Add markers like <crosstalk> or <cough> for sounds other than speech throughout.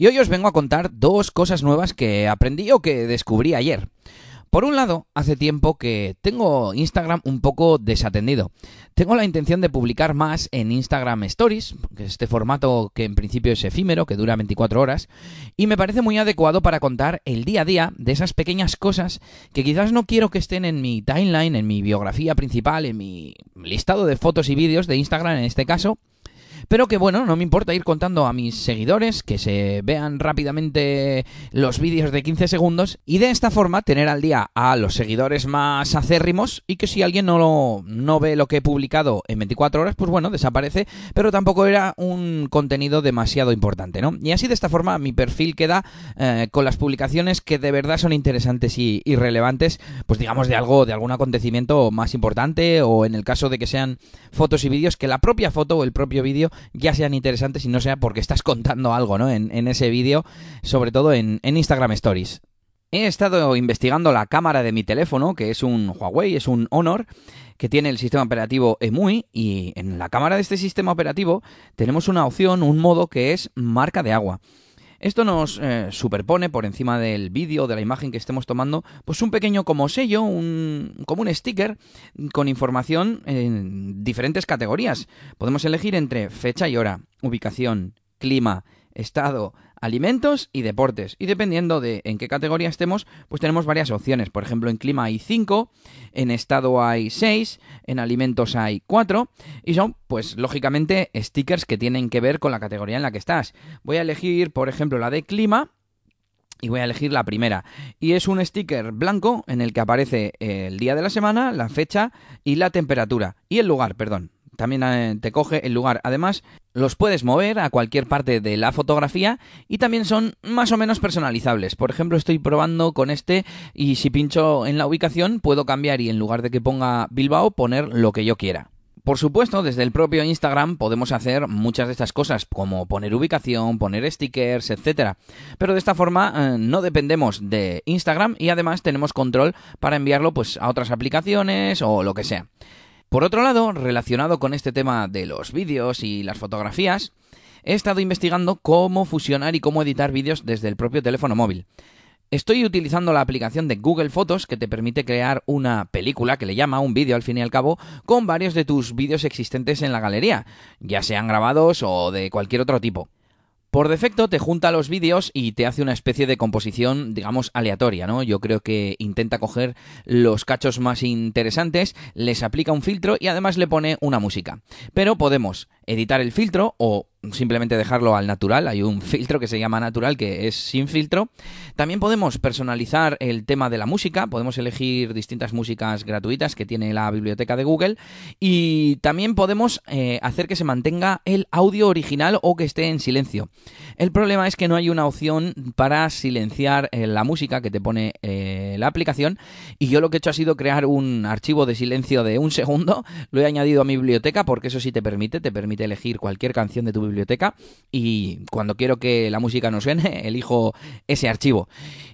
y hoy os vengo a contar dos cosas nuevas que aprendí o que descubrí ayer. Por un lado, hace tiempo que tengo Instagram un poco desatendido. Tengo la intención de publicar más en Instagram Stories, que es este formato que en principio es efímero, que dura 24 horas, y me parece muy adecuado para contar el día a día de esas pequeñas cosas que quizás no quiero que estén en mi timeline, en mi biografía principal, en mi listado de fotos y vídeos de Instagram en este caso, pero que bueno, no me importa ir contando a mis seguidores que se vean rápidamente los vídeos de 15 segundos y de esta forma tener al día a los seguidores más acérrimos y que si alguien no, lo, no ve lo que he publicado en 24 horas, pues bueno, desaparece, pero tampoco era un contenido demasiado importante, ¿no? Y así de esta forma mi perfil queda eh, con las publicaciones que de verdad son interesantes y, y relevantes, pues digamos de algo, de algún acontecimiento más importante o en el caso de que sean fotos y vídeos, que la propia foto o el propio vídeo ya sean interesantes y no sea porque estás contando algo, ¿no? En, ese vídeo, sobre todo en Instagram Stories. He estado investigando la cámara de mi teléfono, que es un Huawei, es un Honor, que tiene el sistema operativo EMUI, y en la cámara de este sistema operativo tenemos una opción, un modo que es marca de agua. Esto nos eh, superpone por encima del vídeo, de la imagen que estemos tomando, pues un pequeño como sello, un, como un sticker con información en diferentes categorías. Podemos elegir entre fecha y hora, ubicación, clima, estado, alimentos y deportes. Y dependiendo de en qué categoría estemos, pues tenemos varias opciones. Por ejemplo, en clima hay 5, en estado hay 6, en alimentos hay 4 y son, pues lógicamente, stickers que tienen que ver con la categoría en la que estás. Voy a elegir, por ejemplo, la de clima. Y voy a elegir la primera. Y es un sticker blanco en el que aparece el día de la semana, la fecha y la temperatura. Y el lugar, perdón también eh, te coge el lugar. Además, los puedes mover a cualquier parte de la fotografía y también son más o menos personalizables. Por ejemplo, estoy probando con este y si pincho en la ubicación puedo cambiar y en lugar de que ponga Bilbao poner lo que yo quiera. Por supuesto, desde el propio Instagram podemos hacer muchas de estas cosas, como poner ubicación, poner stickers, etc. Pero de esta forma eh, no dependemos de Instagram y además tenemos control para enviarlo pues, a otras aplicaciones o lo que sea. Por otro lado, relacionado con este tema de los vídeos y las fotografías, he estado investigando cómo fusionar y cómo editar vídeos desde el propio teléfono móvil. Estoy utilizando la aplicación de Google Fotos que te permite crear una película que le llama un vídeo al fin y al cabo con varios de tus vídeos existentes en la galería, ya sean grabados o de cualquier otro tipo. Por defecto te junta los vídeos y te hace una especie de composición, digamos, aleatoria, ¿no? Yo creo que intenta coger los cachos más interesantes, les aplica un filtro y además le pone una música. Pero podemos editar el filtro o simplemente dejarlo al natural. Hay un filtro que se llama natural que es sin filtro. También podemos personalizar el tema de la música. Podemos elegir distintas músicas gratuitas que tiene la biblioteca de Google. Y también podemos eh, hacer que se mantenga el audio original o que esté en silencio. El problema es que no hay una opción para silenciar eh, la música que te pone eh, la aplicación. Y yo lo que he hecho ha sido crear un archivo de silencio de un <laughs> segundo. Lo he añadido a mi biblioteca porque eso sí te permite. Te permite elegir cualquier canción de tu biblioteca y cuando quiero que la música no suene, <laughs> elijo ese archivo.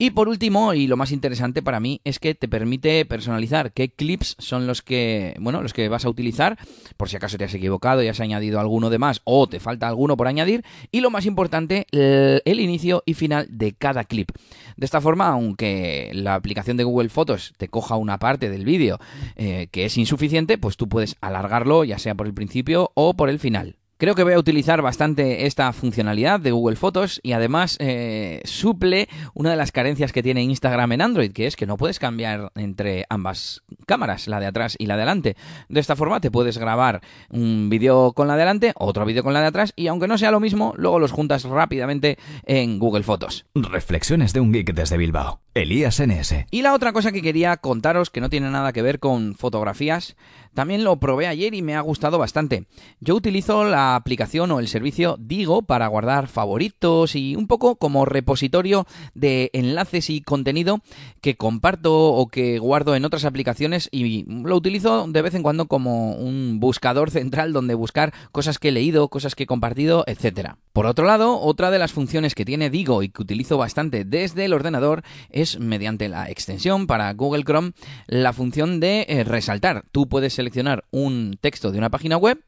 Y por último, y lo más interesante para mí, es que te permite personalizar qué clips son los que, bueno, los que vas a utilizar, por si acaso te has equivocado y has añadido alguno de más o te falta alguno por añadir, y lo más importante, el inicio y final de cada clip. De esta forma, aunque la aplicación de Google Fotos te coja una parte del vídeo eh, que es insuficiente, pues tú puedes alargarlo ya sea por el principio o por el final. Creo que voy a utilizar bastante esta funcionalidad de Google Fotos y además eh, suple una de las carencias que tiene Instagram en Android, que es que no puedes cambiar entre ambas cámaras, la de atrás y la de. De esta forma te puedes grabar un vídeo con la de adelante, otro vídeo con la de atrás y aunque no sea lo mismo, luego los juntas rápidamente en Google Fotos. Reflexiones de un geek desde Bilbao Elías NS. Y la otra cosa que quería contaros, que no tiene nada que ver con fotografías, también lo probé ayer y me ha gustado bastante. Yo utilizo la aplicación o el servicio Digo para guardar favoritos y un poco como repositorio de enlaces y contenido que comparto o que guardo en otras aplicaciones y lo utilizo de vez en cuando como un buscador <laughs> central donde buscar cosas que he leído, cosas que he compartido, etcétera. Por otro lado, otra de las funciones que tiene Digo y que utilizo bastante desde el ordenador es mediante la extensión para Google Chrome la función de eh, resaltar. Tú puedes seleccionar un texto de una página web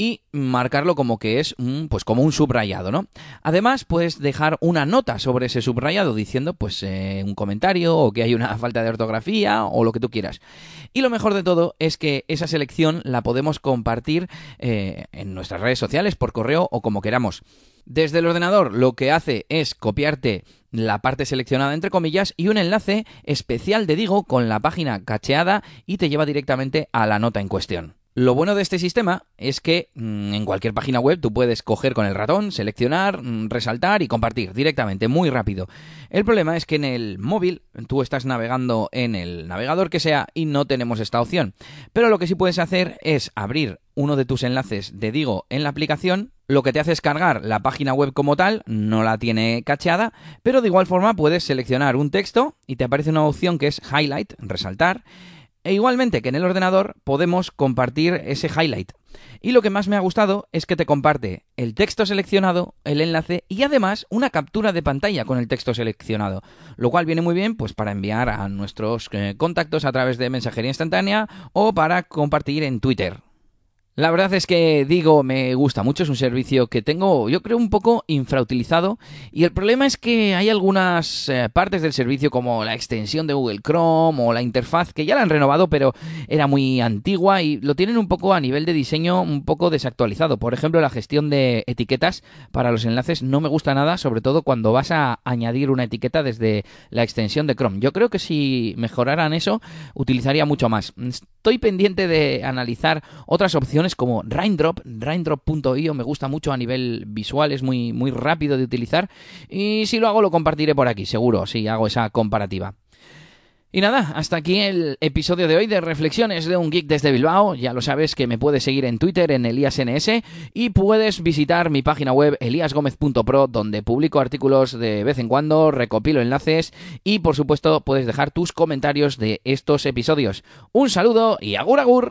y marcarlo como que es pues como un subrayado, ¿no? Además, puedes dejar una nota sobre ese subrayado diciendo, pues, eh, un comentario o que hay una <laughs> falta de ortografía o lo que tú quieras. Y lo mejor de todo es que esa selección la podemos compartir eh, en nuestras redes sociales, por correo o como queramos. Desde el ordenador lo que hace es copiarte la parte seleccionada entre comillas y un enlace especial de Digo con la página cacheada y te lleva directamente a la nota en cuestión. Lo bueno de este sistema es que mm, en cualquier página web tú puedes coger con el ratón, seleccionar, mm, resaltar y compartir directamente, muy rápido. El problema es que en el móvil tú estás navegando en el navegador que sea y no tenemos esta opción. Pero lo que sí puedes hacer es abrir uno de tus enlaces de Digo en la aplicación, lo que te hace es cargar la página web como tal, no la tiene cacheada, pero de igual forma puedes seleccionar un texto y te aparece una opción que es highlight, resaltar, e igualmente que en el ordenador podemos compartir ese highlight. Y lo que más me ha gustado es que te comparte el texto seleccionado, el enlace y además una captura de pantalla con el texto seleccionado, lo cual viene muy bien pues para enviar a nuestros eh, contactos a través de mensajería instantánea o para compartir en Twitter. La verdad es que digo, me gusta mucho, es un servicio que tengo, yo creo, un poco infrautilizado y el problema es que hay algunas eh, partes del servicio como la extensión de Google Chrome o la interfaz que ya la han renovado pero era muy antigua y lo tienen un poco a nivel de diseño un poco desactualizado. Por ejemplo, la gestión de etiquetas para los enlaces no me gusta nada, sobre todo cuando vas a añadir una etiqueta desde la extensión de Chrome. Yo creo que si mejoraran eso, utilizaría mucho más. Estoy pendiente de analizar otras opciones como Raindrop, raindrop.io me gusta mucho a nivel visual, es muy, muy rápido de utilizar y si lo hago lo compartiré por aquí, seguro, si hago esa comparativa. Y nada, hasta aquí el episodio de hoy de Reflexiones de un Geek desde Bilbao. Ya lo sabes que me puedes seguir en Twitter en ElíasNS y puedes visitar mi página web eliasgomez.pro donde publico artículos de vez en cuando, recopilo enlaces y por supuesto puedes dejar tus comentarios de estos episodios. Un saludo y agur agur.